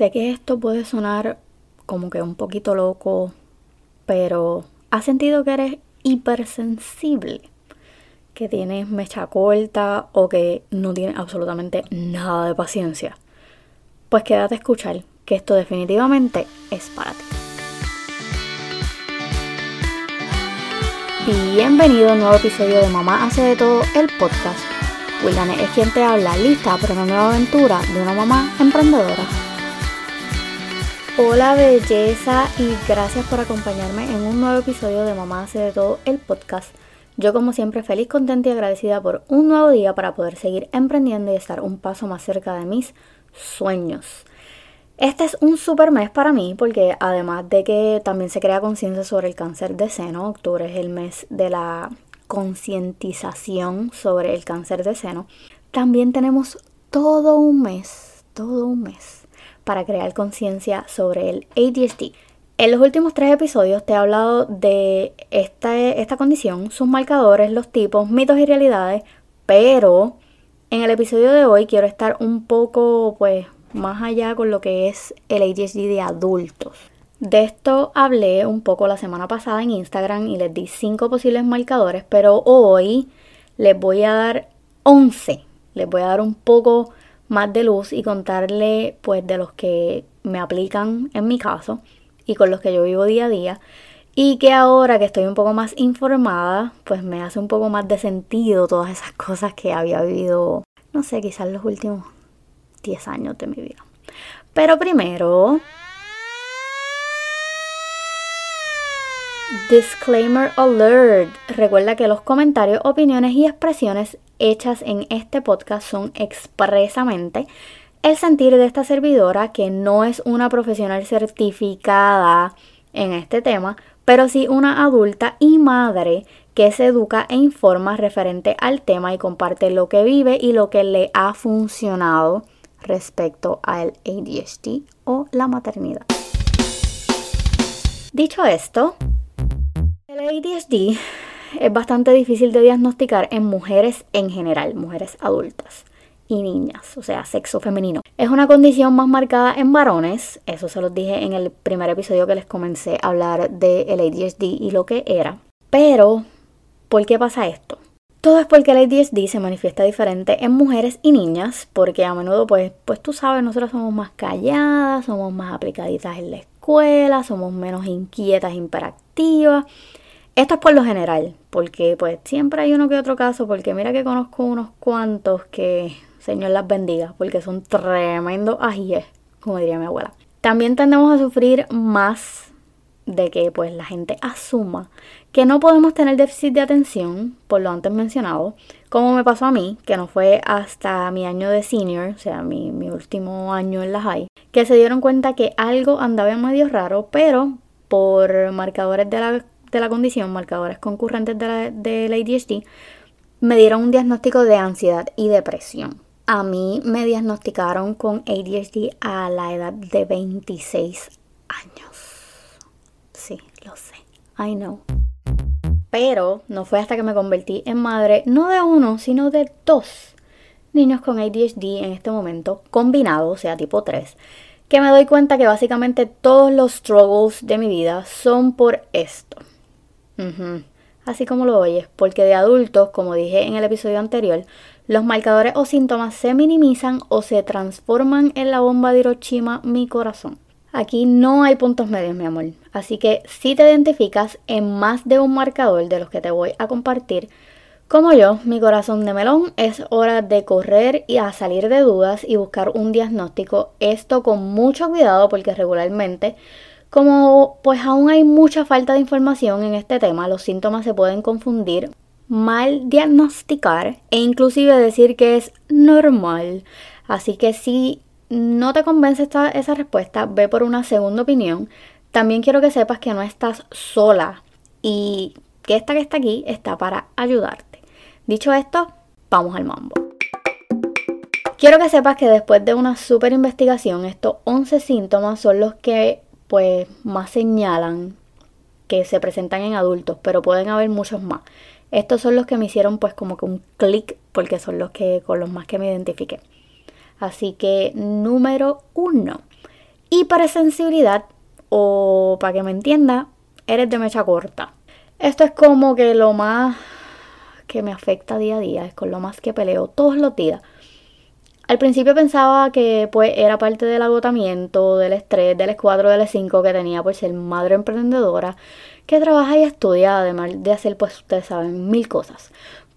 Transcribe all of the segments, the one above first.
Sé que esto puede sonar como que un poquito loco, pero ¿has sentido que eres hipersensible? Que tienes mecha corta o que no tienes absolutamente nada de paciencia. Pues quédate a escuchar, que esto definitivamente es para ti. Bienvenido a un nuevo episodio de Mamá hace de todo el podcast. Wildane es quien te habla, lista para una nueva aventura de una mamá emprendedora. Hola belleza y gracias por acompañarme en un nuevo episodio de Mamá hace de todo el podcast. Yo como siempre feliz, contenta y agradecida por un nuevo día para poder seguir emprendiendo y estar un paso más cerca de mis sueños. Este es un super mes para mí porque además de que también se crea conciencia sobre el cáncer de seno, octubre es el mes de la concientización sobre el cáncer de seno, también tenemos todo un mes, todo un mes para crear conciencia sobre el ADHD. En los últimos tres episodios te he hablado de esta, esta condición, sus marcadores, los tipos, mitos y realidades, pero en el episodio de hoy quiero estar un poco pues más allá con lo que es el ADHD de adultos. De esto hablé un poco la semana pasada en Instagram y les di cinco posibles marcadores, pero hoy les voy a dar 11. Les voy a dar un poco más de luz y contarle pues de los que me aplican en mi caso y con los que yo vivo día a día y que ahora que estoy un poco más informada pues me hace un poco más de sentido todas esas cosas que había vivido no sé quizás los últimos 10 años de mi vida pero primero Disclaimer alert. Recuerda que los comentarios, opiniones y expresiones hechas en este podcast son expresamente el sentir de esta servidora que no es una profesional certificada en este tema, pero sí una adulta y madre que se educa e informa referente al tema y comparte lo que vive y lo que le ha funcionado respecto al ADHD o la maternidad. Dicho esto, el ADHD es bastante difícil de diagnosticar en mujeres en general, mujeres adultas y niñas, o sea, sexo femenino. Es una condición más marcada en varones, eso se los dije en el primer episodio que les comencé a hablar del ADHD y lo que era. Pero, ¿por qué pasa esto? Todo es porque el ADHD se manifiesta diferente en mujeres y niñas, porque a menudo, pues, pues tú sabes, nosotros somos más calladas, somos más aplicaditas en la escuela, somos menos inquietas, hiperactivas esto es por lo general, porque pues siempre hay uno que otro caso, porque mira que conozco unos cuantos que Señor las bendiga, porque son tremendos ajíes, como diría mi abuela. También tendemos a sufrir más de que pues la gente asuma que no podemos tener déficit de atención, por lo antes mencionado, como me pasó a mí, que no fue hasta mi año de senior, o sea, mi, mi último año en la high, que se dieron cuenta que algo andaba medio raro, pero por marcadores de la de la condición, marcadores concurrentes de la, ADHD, me dieron un diagnóstico de ansiedad y depresión. A mí me diagnosticaron con ADHD a la edad de 26 años. Sí, lo sé. I know. Pero no fue hasta que me convertí en madre, no de uno, sino de dos niños con ADHD en este momento, combinados, o sea, tipo 3, que me doy cuenta que básicamente todos los struggles de mi vida son por esto. Así como lo oyes, porque de adultos, como dije en el episodio anterior, los marcadores o síntomas se minimizan o se transforman en la bomba de Hiroshima, mi corazón. Aquí no hay puntos medios, mi amor. Así que si te identificas en más de un marcador de los que te voy a compartir, como yo, mi corazón de melón, es hora de correr y a salir de dudas y buscar un diagnóstico. Esto con mucho cuidado porque regularmente como pues aún hay mucha falta de información en este tema, los síntomas se pueden confundir, mal diagnosticar e inclusive decir que es normal. Así que si no te convence esta, esa respuesta, ve por una segunda opinión. También quiero que sepas que no estás sola y que esta que está aquí está para ayudarte. Dicho esto, vamos al mambo. Quiero que sepas que después de una super investigación, estos 11 síntomas son los que pues más señalan que se presentan en adultos, pero pueden haber muchos más. Estos son los que me hicieron pues como que un clic porque son los que con los más que me identifiqué. Así que número uno, Hipersensibilidad, o para que me entienda, eres de mecha corta. Esto es como que lo más que me afecta día a día, es con lo más que peleo todos los días. Al principio pensaba que pues era parte del agotamiento, del estrés, del escuadro del 5 que tenía por ser madre emprendedora, que trabaja y estudia, además de hacer pues ustedes saben mil cosas.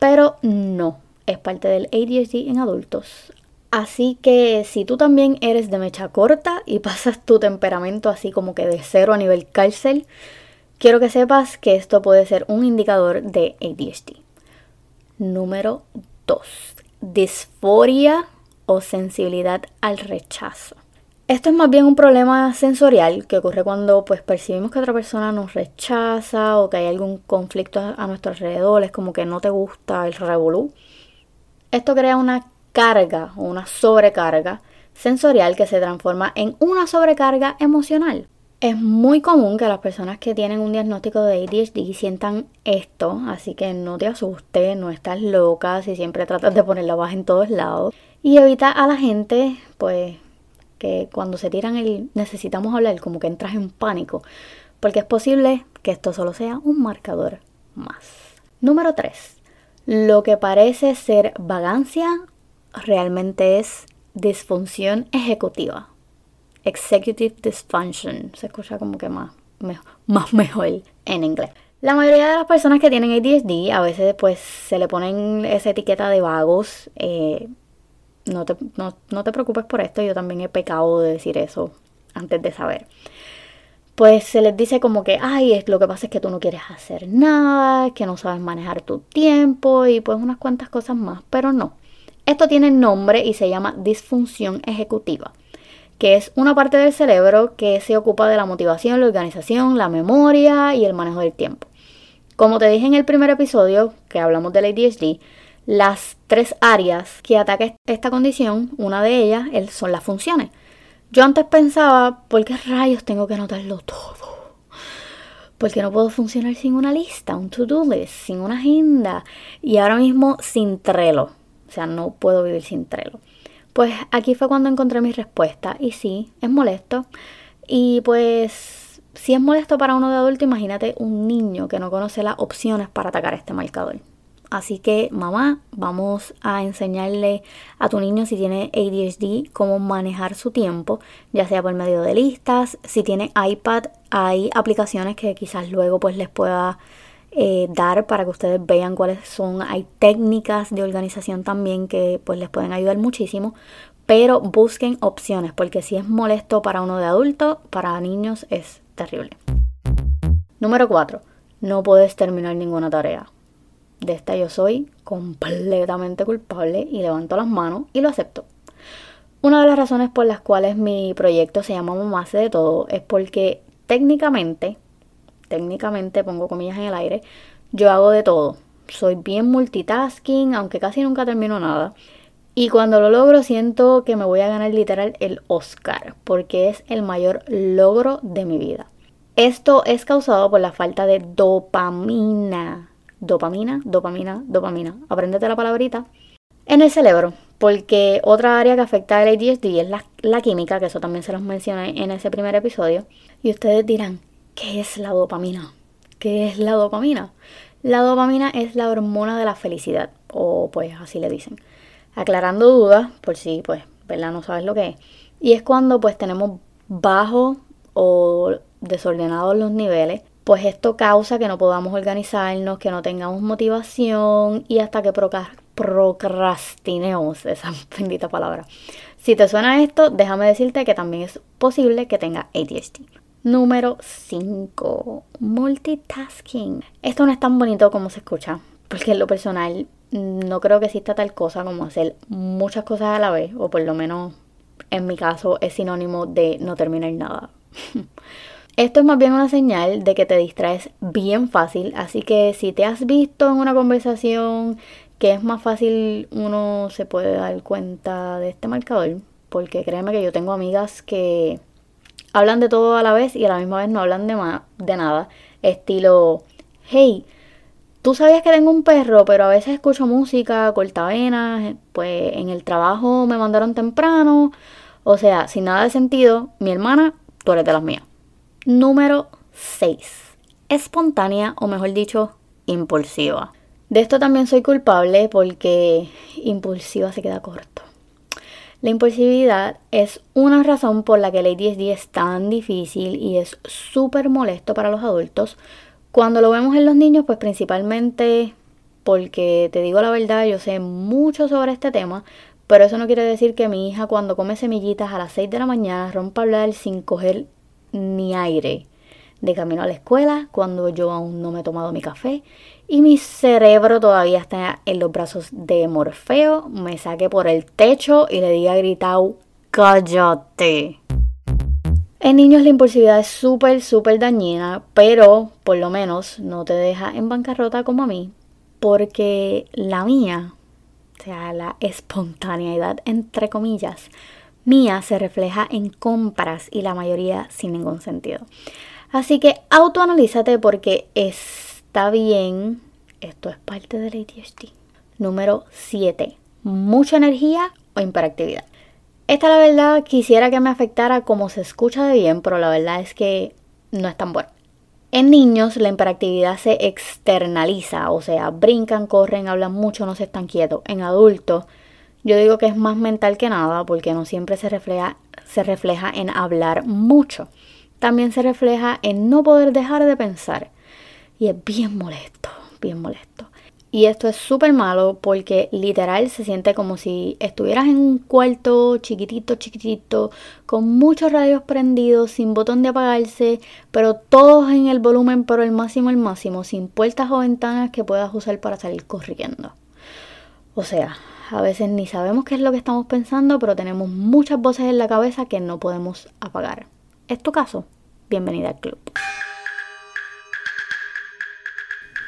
Pero no, es parte del ADHD en adultos. Así que si tú también eres de mecha corta y pasas tu temperamento así como que de cero a nivel cárcel, quiero que sepas que esto puede ser un indicador de ADHD. Número 2. Disforia o sensibilidad al rechazo. Esto es más bien un problema sensorial que ocurre cuando pues percibimos que otra persona nos rechaza o que hay algún conflicto a nuestro alrededor, es como que no te gusta el revolú. Esto crea una carga o una sobrecarga sensorial que se transforma en una sobrecarga emocional. Es muy común que las personas que tienen un diagnóstico de ADHD sientan esto, así que no te asustes, no estás loca si siempre tratas de poner la baja en todos lados. Y evita a la gente, pues, que cuando se tiran el necesitamos hablar, como que entras en pánico, porque es posible que esto solo sea un marcador más. Número 3. Lo que parece ser vagancia realmente es disfunción ejecutiva. Executive dysfunction. Se escucha como que más, mejor en inglés. La mayoría de las personas que tienen ADHD a veces pues se le ponen esa etiqueta de vagos. Eh, no te, no, te preocupes por esto, yo también he pecado de decir eso antes de saber. Pues se les dice como que, ay, lo que pasa es que tú no quieres hacer nada, que no sabes manejar tu tiempo y pues unas cuantas cosas más, pero no. Esto tiene nombre y se llama disfunción ejecutiva, que es una parte del cerebro que se ocupa de la motivación, la organización, la memoria y el manejo del tiempo. Como te dije en el primer episodio que hablamos del ADHD, las tres áreas que ataca esta condición, una de ellas son las funciones. Yo antes pensaba, ¿por qué rayos tengo que anotarlo todo? Porque no puedo funcionar sin una lista, un to-do list, sin una agenda y ahora mismo sin Trello. O sea, no puedo vivir sin Trello. Pues aquí fue cuando encontré mi respuesta y sí, es molesto. Y pues si es molesto para uno de adulto, imagínate un niño que no conoce las opciones para atacar este marcador. Así que mamá, vamos a enseñarle a tu niño si tiene ADHD cómo manejar su tiempo, ya sea por medio de listas, si tiene iPad, hay aplicaciones que quizás luego pues les pueda eh, dar para que ustedes vean cuáles son, hay técnicas de organización también que pues les pueden ayudar muchísimo, pero busquen opciones porque si es molesto para uno de adulto, para niños es terrible. Número 4. No puedes terminar ninguna tarea de esta yo soy completamente culpable y levanto las manos y lo acepto. Una de las razones por las cuales mi proyecto se llama Mamá hace de todo es porque técnicamente, técnicamente pongo comillas en el aire, yo hago de todo. Soy bien multitasking, aunque casi nunca termino nada. Y cuando lo logro siento que me voy a ganar literal el Oscar, porque es el mayor logro de mi vida. Esto es causado por la falta de dopamina dopamina, dopamina, dopamina. Apréndete la palabrita. En el cerebro, porque otra área que afecta al ADHD es la, química, que eso también se los mencioné en ese primer episodio. Y ustedes dirán, ¿qué es la dopamina? ¿Qué es la dopamina? La dopamina es la hormona de la felicidad, o pues así le dicen. Aclarando dudas, por si pues, ¿verdad? No sabes lo que es. Y es cuando pues tenemos bajos o desordenados los niveles pues esto causa que no podamos organizarnos, que no tengamos motivación y hasta que procrastinemos, esa bendita palabra. Si te suena esto, déjame decirte que también es posible que tenga ADHD. Número 5. Multitasking. Esto no es tan bonito como se escucha, porque en lo personal no creo que exista tal cosa como hacer muchas cosas a la vez, o por lo menos en mi caso es sinónimo de no terminar nada. Esto es más bien una señal de que te distraes bien fácil, así que si te has visto en una conversación que es más fácil uno se puede dar cuenta de este marcador, porque créeme que yo tengo amigas que hablan de todo a la vez y a la misma vez no hablan de, de nada, estilo, hey, tú sabías que tengo un perro, pero a veces escucho música, cortavenas, pues en el trabajo me mandaron temprano, O sea, sin nada de sentido, mi hermana, tú eres de las mías. Número 6. Espontánea o mejor dicho, impulsiva. De esto también soy culpable porque impulsiva se queda corto. La impulsividad es una razón por la que el ADHD es tan difícil y es súper molesto para los adultos. Cuando lo vemos en los niños, pues principalmente porque te digo la verdad, yo sé mucho sobre este tema, pero eso no quiere decir que mi hija cuando come semillitas a las 6 de la mañana rompa a hablar sin coger ni aire de camino a la escuela, cuando yo aún no me he tomado mi café y mi cerebro todavía está en los brazos de Morfeo, me saque por el techo y le diga gritado, cállate. En niños la impulsividad es súper, súper dañina, pero por lo menos no te deja en bancarrota como a mí, porque la mía, o sea, la espontaneidad entre comillas, mía se refleja en compras y la mayoría sin ningún sentido. Así que autoanalízate porque está bien, esto es parte del ADHD. Número 7. Mucha energía o hiperactividad. Esta la verdad quisiera que me afectara como se escucha de bien, pero la verdad es que no es tan bueno. En niños la hiperactividad se externaliza, o sea, brincan, corren, hablan mucho, no se están quietos. En adultos yo digo que es más mental que nada porque no siempre se refleja, se refleja en hablar mucho. También se refleja en no poder dejar de pensar. Y es bien molesto, bien molesto. Y esto es súper malo porque literal se siente como si estuvieras en un cuarto chiquitito, chiquitito, con muchos radios prendidos, sin botón de apagarse, pero todos en el volumen, pero el máximo, el máximo, sin puertas o ventanas que puedas usar para salir corriendo. O sea, a veces ni sabemos qué es lo que estamos pensando, pero tenemos muchas voces en la cabeza que no podemos apagar. ¿Es tu caso? Bienvenida al club.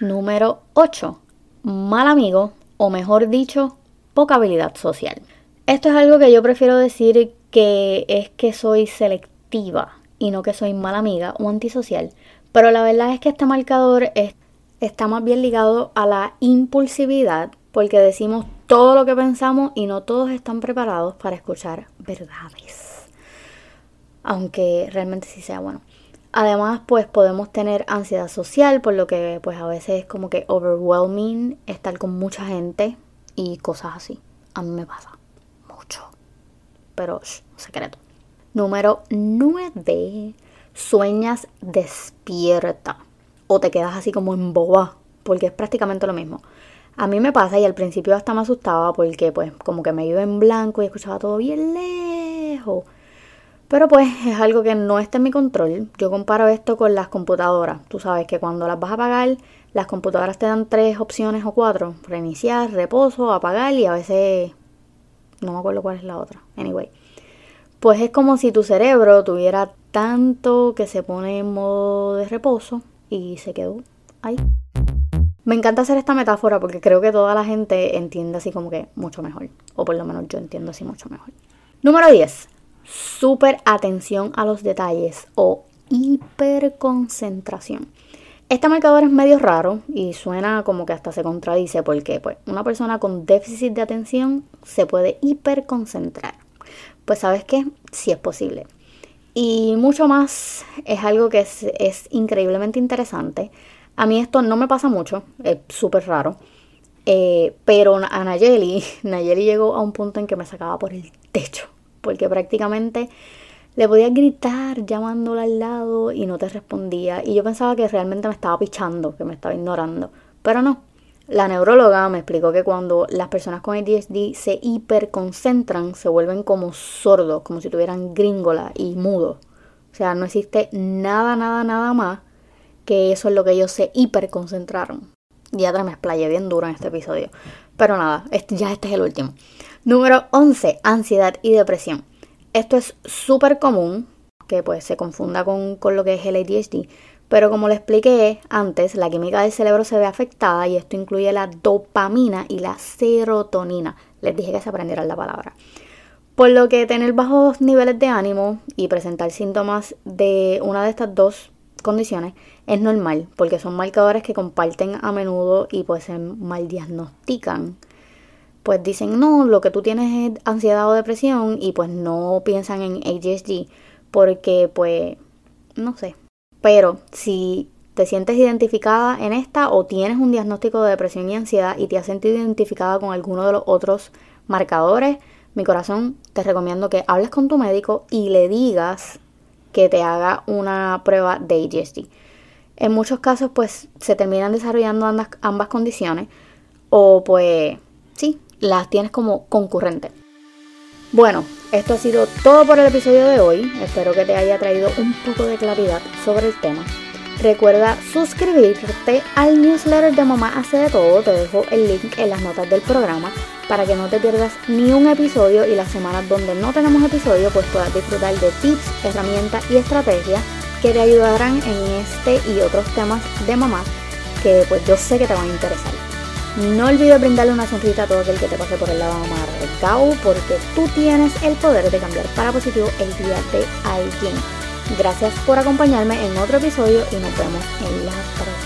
Número 8 mal amigo o mejor dicho, poca habilidad social. Esto es algo que yo prefiero decir que es que soy selectiva y no que soy mala amiga o antisocial, pero la verdad es que este marcador está más bien ligado a la impulsividad porque decimos todo lo que pensamos y no todos están preparados para escuchar verdades. Aunque realmente sí sea bueno. Además, pues podemos tener ansiedad social, por lo que pues a veces es como que overwhelming estar con mucha gente y cosas así. A mí me pasa mucho. Pero, shh, secreto. Número 9. Sueñas despierta. O te quedas así como en boba, porque es prácticamente lo mismo. A mí me pasa y al principio hasta me asustaba porque pues como que me iba en blanco y escuchaba todo bien lejos. Pero pues es algo que no está en mi control. Yo comparo esto con las computadoras. Tú sabes que cuando las vas a apagar, las computadoras te dan tres opciones o cuatro. Reiniciar, reposo, apagar y a veces... No me acuerdo cuál es la otra. Anyway. Pues es como si tu cerebro tuviera tanto que se pone en modo de reposo y se quedó ahí. Me encanta hacer esta metáfora porque creo que toda la gente entiende así como que mucho mejor. O por lo menos yo entiendo así mucho mejor. Número 10 super atención a los detalles o hiperconcentración. Este marcador es medio raro y suena como que hasta se contradice porque pues, una persona con déficit de atención se puede hiperconcentrar. Pues sabes qué, sí es posible. Y mucho más es algo que es, es increíblemente interesante. A mí esto no me pasa mucho, es súper raro. Eh, pero a Nayeli, Nayeli llegó a un punto en que me sacaba por el techo porque prácticamente le podía gritar llamándola al lado y no te respondía. Y yo pensaba que realmente me estaba pichando, que me estaba ignorando. Pero no. La neuróloga me explicó que cuando las personas con ADHD se hiperconcentran, se vuelven como sordos, como si tuvieran gringola y mudo. O sea, no existe nada, nada, nada más que eso es lo que ellos se hiperconcentraron. Ya me explayé bien duro en este episodio. Pero nada, este, ya este es el último. Número 11, ansiedad y depresión. Esto es súper común, que pues se confunda con, con lo que es el ADHD, pero como le expliqué antes, la química del cerebro se ve afectada y esto incluye la dopamina y la serotonina. Les dije que se aprendieran la palabra. Por lo que tener bajos niveles de ánimo y presentar síntomas de una de estas dos condiciones es normal, porque son marcadores que comparten a menudo y pues se mal diagnostican pues dicen, no, lo que tú tienes es ansiedad o depresión y pues no piensan en ADHD porque pues, no sé. Pero si te sientes identificada en esta o tienes un diagnóstico de depresión y ansiedad y te has sentido identificada con alguno de los otros marcadores, mi corazón te recomiendo que hables con tu médico y le digas que te haga una prueba de ADHD. En muchos casos pues se terminan desarrollando ambas, ambas condiciones o pues sí, las tienes como concurrentes. Bueno, esto ha sido todo por el episodio de hoy. Espero que te haya traído un poco de claridad sobre el tema. Recuerda suscribirte al newsletter de Mamá Hace de Todo. Te dejo el link en las notas del programa para que no te pierdas ni un episodio y las semanas donde no tenemos episodio pues puedas disfrutar de tips, herramientas y estrategias que te ayudarán en este y otros temas de mamá que pues yo sé que te van a interesar. No olvides brindarle una sonrisa a todo aquel que te pase por el lado amargado porque tú tienes el poder de cambiar para positivo el día de alguien. Gracias por acompañarme en otro episodio y nos vemos en la próxima.